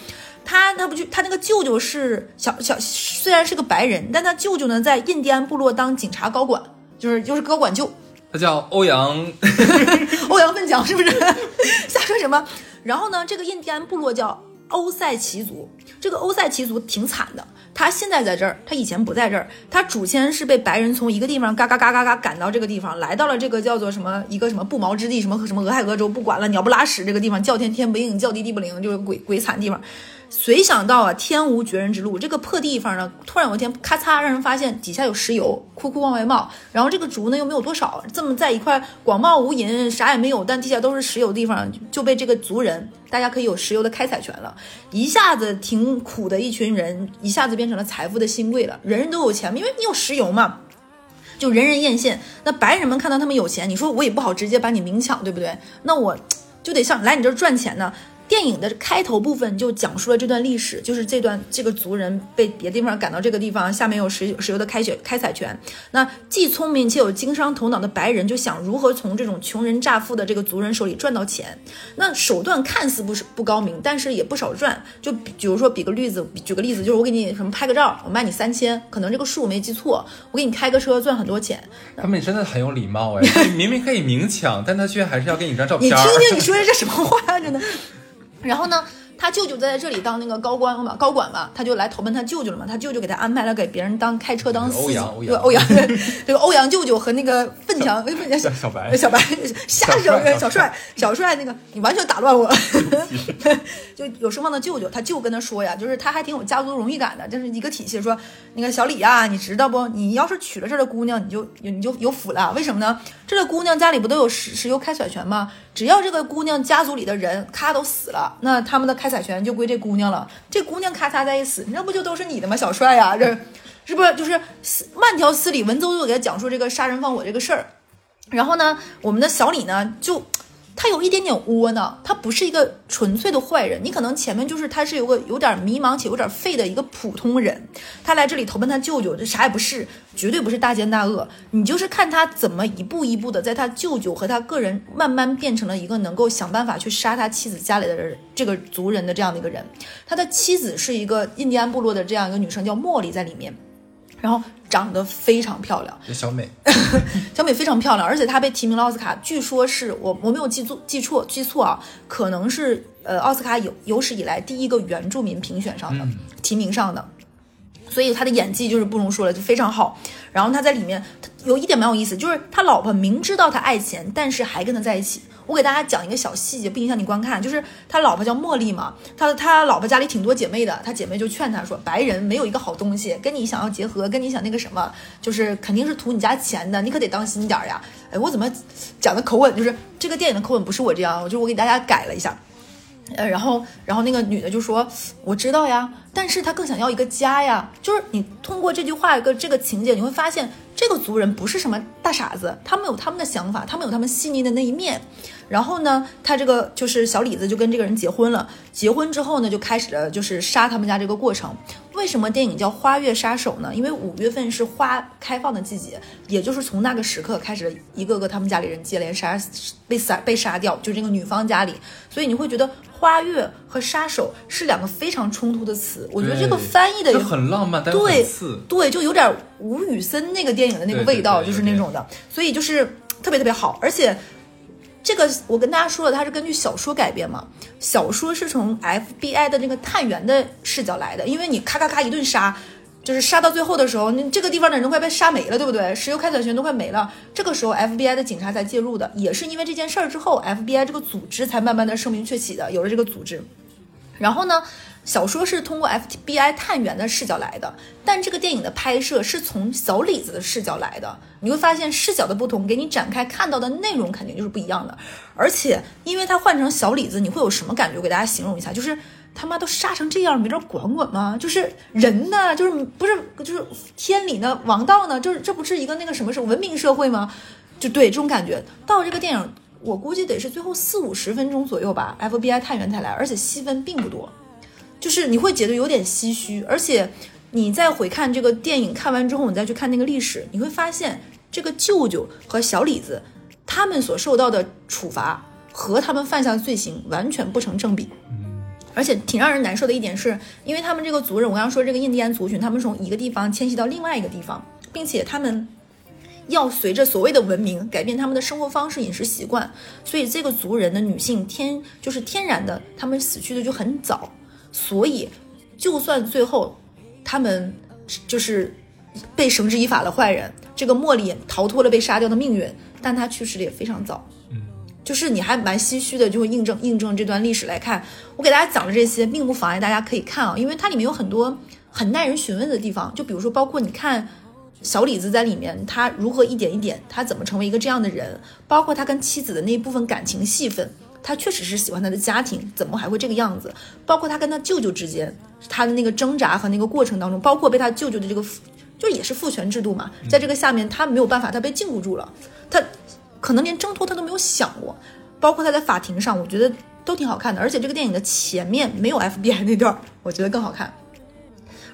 他他不就他那个舅舅是小小，虽然是个白人，但他舅舅呢在印第安部落当警察高管，就是就是高管舅。他叫欧阳，*laughs* 欧阳奋强是不是？*laughs* 瞎说什么？然后呢，这个印第安部落叫欧塞奇族，这个欧塞奇族挺惨的。他现在在这儿，他以前不在这儿。他祖先是被白人从一个地方嘎嘎嘎嘎嘎赶到这个地方，来到了这个叫做什么一个什么不毛之地，什么什么俄亥俄州，不管了，鸟不拉屎这个地方，叫天天不应，叫地地不灵，就是鬼鬼惨地方。谁想到啊，天无绝人之路，这个破地方呢，突然有一天咔嚓，让人发现底下有石油，库库往外冒。然后这个竹呢又没有多少，这么在一块广袤无垠，啥也没有，但地下都是石油地方，就被这个族人，大家可以有石油的开采权了。一下子挺苦的一群人，一下子变成了财富的新贵了，人人都有钱，因为你有石油嘛，就人人艳羡。那白人们看到他们有钱，你说我也不好直接把你明抢，对不对？那我就得像来你这儿赚钱呢。电影的开头部分就讲述了这段历史，就是这段这个族人被别的地方赶到这个地方，下面有石石油的开选开采权。那既聪明且有经商头脑的白人就想如何从这种穷人乍富的这个族人手里赚到钱。那手段看似不是不高明，但是也不少赚。就比比如说比个例子，举个例子，就是我给你什么拍个照，我卖你三千，可能这个数没记错，我给你开个车赚很多钱。他们真的很有礼貌哎，*laughs* 明明可以明抢，但他却还是要给你张照片。你听听你说的这什么话，真的。然后呢，他舅舅在这里当那个高官嘛，高管嘛，他就来投奔他舅舅了嘛。他舅舅给他安排了给别人当开车当司机。欧阳，欧阳，这个欧阳舅舅和那个奋强，奋强小白，小白，瞎整小帅，小帅那个你完全打乱我。*laughs* 就有声望的舅舅，他舅跟他说呀，就是他还挺有家族荣誉感的，就是一个体系。说那个小李呀，你知道不？你要是娶了这儿的姑娘，你就你就有福了。为什么呢？这个姑娘家里不都有石石油开采权吗？只要这个姑娘家族里的人咔都死了，那他们的开采权就归这姑娘了。这姑娘咔嚓再一死，那不就都是你的吗，小帅呀？这是不是就是慢条斯理、文绉绉给他讲述这个杀人放火这个事儿？然后呢，我们的小李呢就。他有一点点窝囊，他不是一个纯粹的坏人。你可能前面就是他是有个有点迷茫且有点废的一个普通人，他来这里投奔他舅舅，这啥也不是，绝对不是大奸大恶。你就是看他怎么一步一步的在他舅舅和他个人慢慢变成了一个能够想办法去杀他妻子家里的人这个族人的这样的一个人。他的妻子是一个印第安部落的这样一个女生，叫茉莉在里面。然后长得非常漂亮，小美，*laughs* 小美非常漂亮，而且她被提名了奥斯卡，据说是我我没有记错记错记错啊，可能是呃奥斯卡有有史以来第一个原住民评选上的提名上的，所以他的演技就是不容说了，就非常好。然后他在里面有一点蛮有意思，就是他老婆明知道他爱钱，但是还跟他在一起。我给大家讲一个小细节，不影响你观看。就是他老婆叫茉莉嘛，他他老婆家里挺多姐妹的，他姐妹就劝他说：“白人没有一个好东西，跟你想要结合，跟你想那个什么，就是肯定是图你家钱的，你可得当心点儿呀。”哎，我怎么讲的口吻就是这个电影的口吻不是我这样，就是我给大家改了一下。呃，然后然后那个女的就说：“我知道呀，但是她更想要一个家呀。”就是你通过这句话一个这个情节，你会发现这个族人不是什么大傻子，他们有他们的想法，他们有他们细腻的那一面。然后呢，他这个就是小李子就跟这个人结婚了。结婚之后呢，就开始了就是杀他们家这个过程。为什么电影叫《花月杀手》呢？因为五月份是花开放的季节，也就是从那个时刻开始，一个个他们家里人接连杀，被杀被杀掉，就这个女方家里。所以你会觉得花月和杀手是两个非常冲突的词。我觉得这个翻译的也很浪漫，但对刺，对，就有点吴宇森那个电影的那个味道，就是那种的。所以就是特别特别好，而且。这个我跟大家说了，它是根据小说改编嘛。小说是从 FBI 的那个探员的视角来的，因为你咔咔咔一顿杀，就是杀到最后的时候，你这个地方的人快被杀没了，对不对？石油开采权都快没了，这个时候 FBI 的警察才介入的，也是因为这件事儿之后，FBI 这个组织才慢慢的声名鹊起的，有了这个组织。然后呢？小说是通过 FBI 探员的视角来的，但这个电影的拍摄是从小李子的视角来的。你会发现视角的不同，给你展开看到的内容肯定就是不一样的。而且，因为他换成小李子，你会有什么感觉？我给大家形容一下，就是他妈都杀成这样，没人管管吗？就是人呢，就是不是就是天理呢，王道呢？就是这不是一个那个什么是文明社会吗？就对这种感觉。到这个电影，我估计得是最后四五十分钟左右吧，FBI 探员才来，而且戏份并不多。就是你会觉得有点唏嘘，而且你再回看这个电影，看完之后你再去看那个历史，你会发现这个舅舅和小李子他们所受到的处罚和他们犯下的罪行完全不成正比。而且挺让人难受的一点是，因为他们这个族人，我刚刚说这个印第安族群，他们从一个地方迁徙到另外一个地方，并且他们要随着所谓的文明改变他们的生活方式、饮食习惯，所以这个族人的女性天就是天然的，他们死去的就很早。所以，就算最后他们就是被绳之以法的坏人，这个茉莉逃脱了被杀掉的命运，但他去世的也非常早。嗯，就是你还蛮唏嘘的，就会印证印证这段历史来看。我给大家讲的这些，并不妨碍大家可以看啊，因为它里面有很多很耐人寻味的地方。就比如说，包括你看小李子在里面，他如何一点一点，他怎么成为一个这样的人，包括他跟妻子的那一部分感情戏份。他确实是喜欢他的家庭，怎么还会这个样子？包括他跟他舅舅之间，他的那个挣扎和那个过程当中，包括被他舅舅的这个，就也是父权制度嘛，在这个下面他没有办法，他被禁锢住了，他可能连挣脱他都没有想过。包括他在法庭上，我觉得都挺好看的，而且这个电影的前面没有 FBI 那段，我觉得更好看。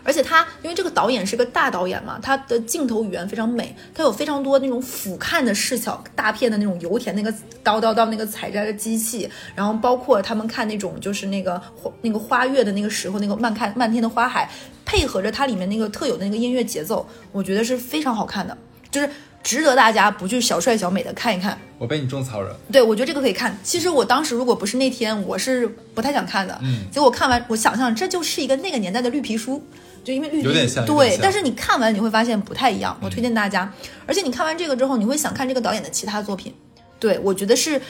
而且他，因为这个导演是个大导演嘛，他的镜头语言非常美，他有非常多那种俯瞰的视角，大片的那种油田那个叨叨到那个采摘的机器，然后包括他们看那种就是那个那个花月的那个时候那个漫看漫天的花海，配合着它里面那个特有的那个音乐节奏，我觉得是非常好看的，就是值得大家不去小帅小美的看一看。我被你种草了，对，我觉得这个可以看。其实我当时如果不是那天，我是不太想看的。嗯结果看完，我想象这就是一个那个年代的绿皮书，就因为有点像对像，但是你看完你会发现不太一样。我推荐大家，而且你看完这个之后，你会想看这个导演的其他作品。对我觉得是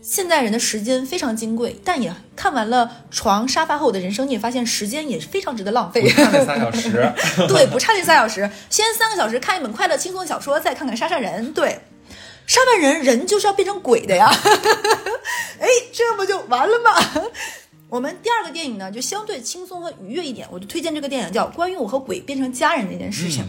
现代人的时间非常金贵，但也看完了床沙发和我的人生，你也发现时间也是非常值得浪费。我看了仨小时，*laughs* 对，不差这三小时，先三个小时看一本快乐轻松的小说，再看看《杀杀人》。对，杀完人，人就是要变成鬼的呀。*laughs* 哎，这不就完了吗？我们第二个电影呢，就相对轻松和愉悦一点，我就推荐这个电影叫《关于我和鬼变成家人这件事情》。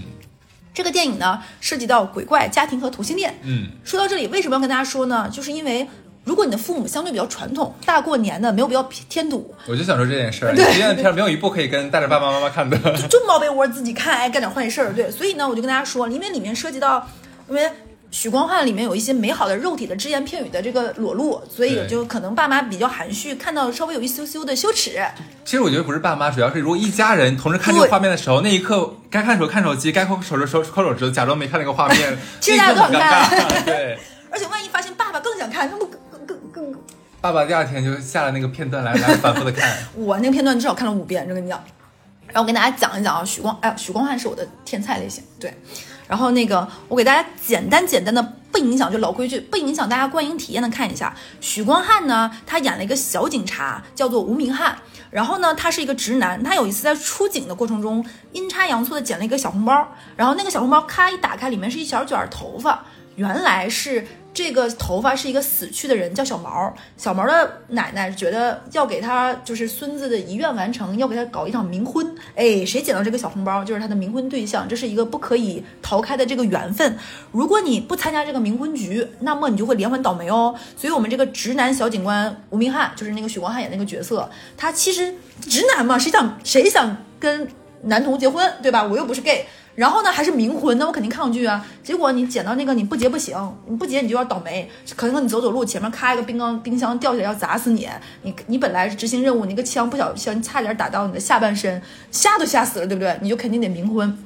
这个电影呢，涉及到鬼怪、家庭和同性恋。嗯，说到这里，为什么要跟大家说呢？就是因为如果你的父母相对比较传统，大过年的没有必要添堵，我就想说这件事儿，你推荐的片儿没有一部可以跟带着爸爸妈妈看的。就猫被窝自己看，哎，干点坏事儿，对，所以呢，我就跟大家说，因为里面涉及到，因为许光汉里面有一些美好的肉体的只言片语的这个裸露，所以就可能爸妈比较含蓄，看到稍微有一羞羞的羞耻。其实我觉得不是爸妈，主要是如果一家人同时看这个画面的时候，那一刻该看手看手机，该抠手指手抠手指，假装没看那个画面，*laughs* 其实大家都很很尴尬。*laughs* 对，*laughs* 而且万一发现爸爸更想看，那不更更更更……爸爸第二天就下了那个片段来来反复的看。我那个片段至少看了五遍，就跟你讲。然后我跟大家讲一讲啊，许光，哎，许光汉是我的天菜类型，对。然后那个，我给大家简单简单的，不影响就老规矩，不影响大家观影体验的看一下。许光汉呢，他演了一个小警察，叫做吴明翰。然后呢，他是一个直男，他有一次在出警的过程中，阴差阳错的捡了一个小红包，然后那个小红包咔一打开，里面是一小卷头发，原来是这个头发是一个死去的人，叫小毛。小毛的奶奶觉得要给他就是孙子的遗愿完成，要给他搞一场冥婚。哎，谁捡到这个小红包就是他的冥婚对象，这是一个不可以逃开的这个缘分。如果你不参加这个冥婚局，那么你就会连环倒霉哦。所以，我们这个直男小警官吴明翰，就是那个许光汉演那个角色，他其实直男嘛，谁想谁想跟男同结婚，对吧？我又不是 gay。然后呢，还是冥婚，那我肯定抗拒啊。结果你捡到那个，你不结不行，你不结你就要倒霉。可能你走走路，前面咔一个冰缸冰箱掉下来要砸死你。你你本来是执行任务，那个枪不小心差点打到你的下半身，吓都吓死了，对不对？你就肯定得冥婚。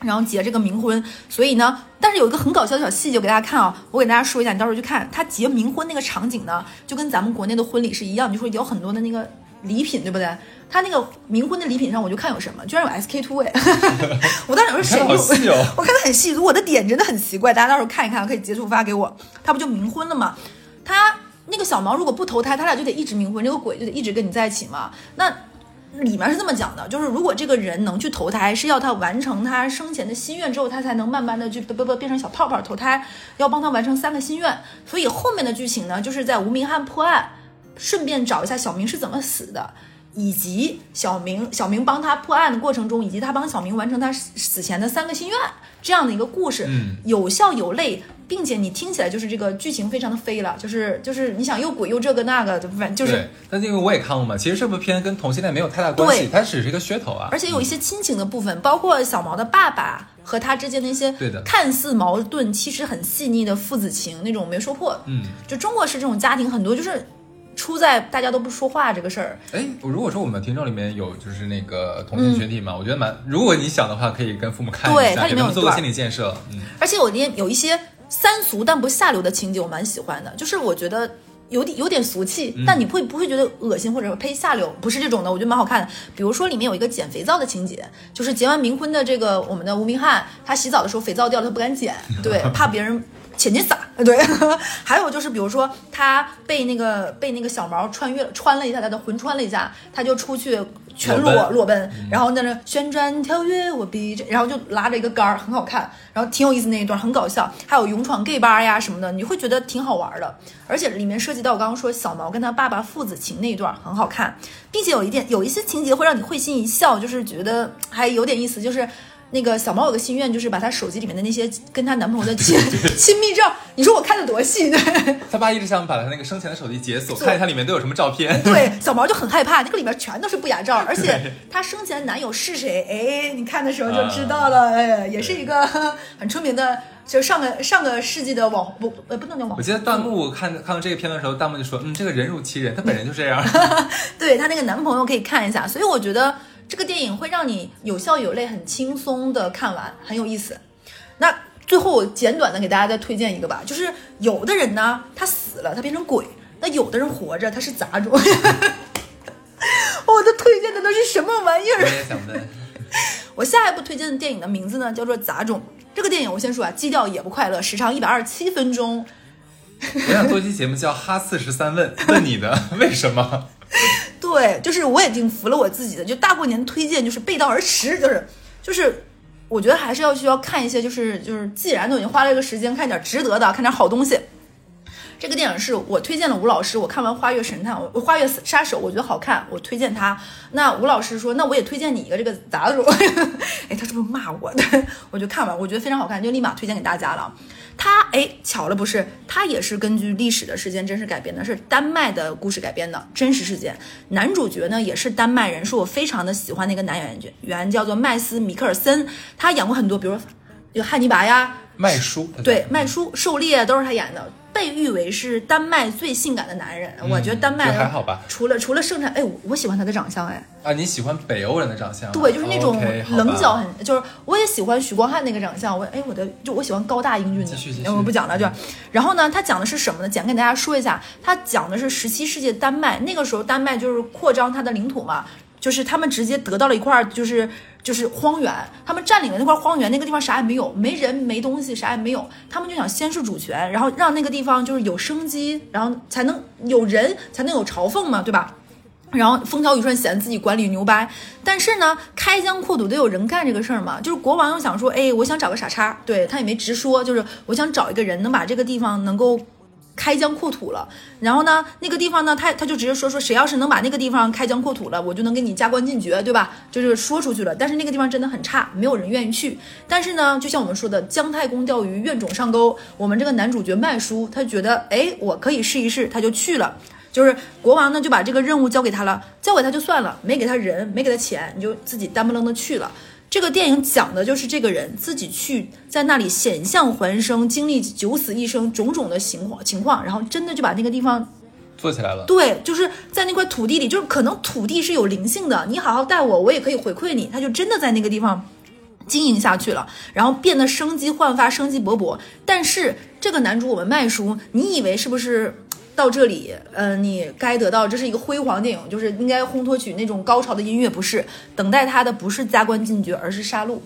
然后结这个冥婚，所以呢，但是有一个很搞笑的小细节，我给大家看啊，我给大家说一下，你到时候去看他结冥婚那个场景呢，就跟咱们国内的婚礼是一样，就说有很多的那个礼品，对不对？他那个冥婚的礼品上，我就看有什么，居然有 SK two 哎，*laughs* 我当时说谁你看有？好细哦 *laughs* 我看的很细，我的点真的很奇怪，大家到时候看一看，可以截图发给我。他不就冥婚了吗？他那个小毛如果不投胎，他俩就得一直冥婚，这个鬼就得一直跟你在一起嘛。那里面是这么讲的，就是如果这个人能去投胎，是要他完成他生前的心愿之后，他才能慢慢的去不不不变成小泡泡投胎，要帮他完成三个心愿。所以后面的剧情呢，就是在无名汉破案，顺便找一下小明是怎么死的。以及小明，小明帮他破案的过程中，以及他帮小明完成他死死前的三个心愿，这样的一个故事，嗯有笑有泪，并且你听起来就是这个剧情非常的飞了，就是就是你想又鬼又这个那个，就反正就是对，但因为我也看过嘛，其实这部片跟同性恋没有太大关系，它只是一个噱头啊。而且有一些亲情的部分，包括小毛的爸爸和他之间的一些对的看似矛盾，其实很细腻的父子情那种没说破。嗯，就中国式这种家庭很多就是出在大家都不说话这个事儿。哎，如果说我们听众里面有就是那个同性群体嘛，我觉得蛮，如果你想的话，可以跟父母看一下，对它里给他们做个面有一段心理建设。嗯，而且有点有一些三俗但不下流的情节，我蛮喜欢的。就是我觉得有点有点俗气，但你会不会觉得恶心或者呸下流？不是这种的，我觉得蛮好看的。比如说里面有一个捡肥皂的情节，就是结完冥婚的这个我们的吴明翰，他洗澡的时候肥皂掉了，他不敢捡，对，*laughs* 怕别人。钱金撒，对，*laughs* 还有就是，比如说他被那个被那个小毛穿越穿了一下，他的魂穿了一下，他就出去全裸裸奔，然后在那旋转跳跃，我逼着，然后就拉着一个杆儿，很好看，然后挺有意思那一段，很搞笑，还有勇闯 gay 吧呀什么的，你会觉得挺好玩的，而且里面涉及到我刚刚说小毛跟他爸爸父子情那一段很好看，并且有一点有一些情节会让你会心一笑，就是觉得还有点意思，就是。那个小毛有个心愿，就是把她手机里面的那些跟她男朋友的亲亲密照，你说我看的多细，对她爸一直想把她那个生前的手机解锁，看一下里面都有什么照片。对，小毛就很害怕，那个里面全都是不雅照，而且 *laughs* 她生前男友是谁，哎，你看的时候就知道了，哎，也是一个很出名的，就上个上个世纪的网不呃不能叫网红，我记得弹幕看看到这个片段的时候，弹幕就说：“嗯，这个人如其人，他本人就这样。*laughs* 对她那个男朋友可以看一下，所以我觉得这个电影会让你有笑有泪，很轻松的看完，很有意思。那最后我简短的给大家再推荐一个吧，就是有的人呢，他死了，他变成鬼；那有的人活着，他是杂种。*laughs* 我的推荐的都是什么玩意儿？我也想问，*laughs* 我下一部推荐的电影的名字呢，叫做《杂种》。这个电影我先说啊，基调也不快乐，时长一百二十七分钟。我想做期节目叫《哈四十三问》，问你的 *laughs* 为什么？*laughs* 对，就是我也挺服了我自己的，就大过年推荐就是背道而驰，就是就是，我觉得还是要需要看一些，就是就是，既然都已经花了一个时间，看点值得的，看点好东西。这个电影是我推荐了吴老师，我看完《花月神探》，我《花月杀手》，我觉得好看，我推荐他。那吴老师说，那我也推荐你一个这个杂种。*laughs* 哎，他是不是骂我的？我就看完，我觉得非常好看，就立马推荐给大家了。他哎，巧了不是，他也是根据历史的事件真实改编的，是丹麦的故事改编的真实事件。男主角呢也是丹麦人，是我非常的喜欢的一个男演员，叫做麦斯·米克尔森。他演过很多，比如说有汉尼拔呀，麦叔，对，麦叔、狩猎都是他演的。被誉为是丹麦最性感的男人，我觉得丹麦嗯还好吧。除了除了盛产，哎，我喜欢他的长相，哎。啊，你喜欢北欧人的长相？对，就是那种棱角很，就是我也喜欢许光汉那个长相，我哎我的就我喜欢高大英俊的。继续继续哎我不讲了，就然后呢，他讲的是什么呢？简跟大家说一下，他讲的是十七世纪丹麦，那个时候丹麦就是扩张它的领土嘛，就是他们直接得到了一块就是就是荒原，他们占领了那块荒原，那个地方啥也没有，没人没东西，啥也没有，他们就想先是主权，然后让那个地方就是有生机，然后才能有人，才能有朝奉嘛，对吧？然后风调雨顺，显得自己管理牛掰。但是呢，开疆扩土得有人干这个事儿嘛。就是国王又想说，哎，我想找个傻叉，对他也没直说，就是我想找一个人能把这个地方能够开疆扩土了。然后呢，那个地方呢，他他就直接说说，谁要是能把那个地方开疆扩土了，我就能给你加官进爵，对吧？就是说出去了。但是那个地方真的很差，没有人愿意去。但是呢，就像我们说的，姜太公钓鱼，愿种上钩。我们这个男主角麦叔，他觉得，哎，我可以试一试，他就去了。就是国王呢，就把这个任务交给他了，交给他就算了，没给他人，没给他钱，你就自己单不愣的去了。这个电影讲的就是这个人自己去在那里险象环生，经历九死一生种种的情况情况，然后真的就把那个地方做起来了。对，就是在那块土地里，就是可能土地是有灵性的，你好好待我，我也可以回馈你。他就真的在那个地方经营下去了，然后变得生机焕发，生机勃勃。但是这个男主我们麦叔，你以为是不是？到这里，呃，你该得到这是一个辉煌电影，就是应该烘托起那种高潮的音乐，不是等待他的不是加官进爵，而是杀戮。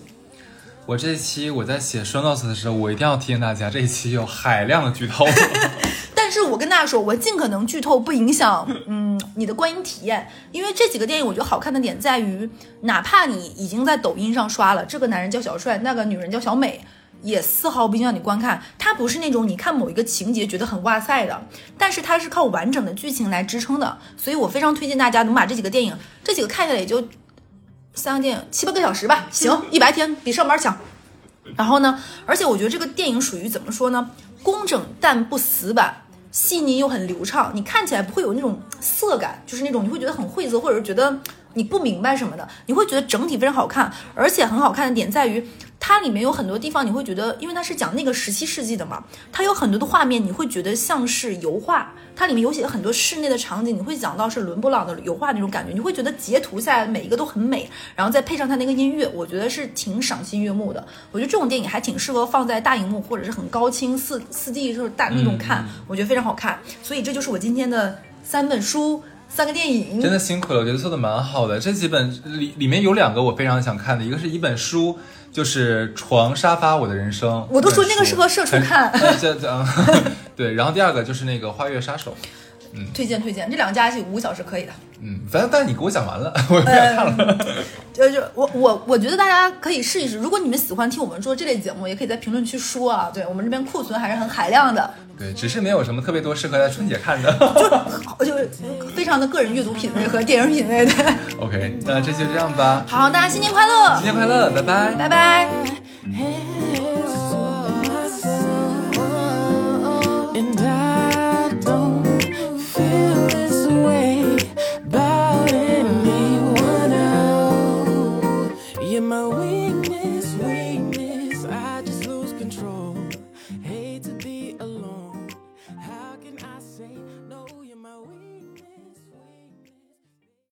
我这一期我在写 show notes 的时候，我一定要提醒大家，这一期有海量的剧透。*laughs* 但是我跟大家说，我尽可能剧透，不影响嗯你的观影体验，因为这几个电影我觉得好看的点在于，哪怕你已经在抖音上刷了，这个男人叫小帅，那个女人叫小美。也丝毫不影响你观看，它不是那种你看某一个情节觉得很哇塞的，但是它是靠完整的剧情来支撑的，所以我非常推荐大家能把这几个电影，这几个看下来也就三个电影七八个小时吧，行，一白天比上班强。然后呢，而且我觉得这个电影属于怎么说呢，工整但不死板，细腻又很流畅，你看起来不会有那种涩感，就是那种你会觉得很晦涩，或者是觉得你不明白什么的，你会觉得整体非常好看，而且很好看的点在于。它里面有很多地方，你会觉得，因为它是讲那个十七世纪的嘛，它有很多的画面，你会觉得像是油画。它里面有写很多室内的场景，你会讲到是伦勃朗的油画那种感觉，你会觉得截图下来每一个都很美，然后再配上它那个音乐，我觉得是挺赏心悦目的。我觉得这种电影还挺适合放在大荧幕或者是很高清四四 D 就是大那种看，我觉得非常好看。所以这就是我今天的三本书。三个电影真的辛苦了，我觉得做的蛮好的。这几本里里面有两个我非常想看的，一个是一本书，就是床沙发我的人生，我都说那个适合社畜看。*laughs* 对，然后第二个就是那个花月杀手，嗯，推荐推荐，这两个加一起五个小时可以的。嗯，反正但是你给我讲完了，*laughs* 我也不想看了。就就我我我觉得大家可以试一试，如果你们喜欢听我们做这类节目，也可以在评论区说啊。对我们这边库存还是很海量的。对，只是没有什么特别多适合在春节看的，就 *laughs* 就非常的个人阅读品味和电影品味的。*laughs* OK，那这就这样吧。好，大家新年快乐！新年快乐，拜拜，拜拜。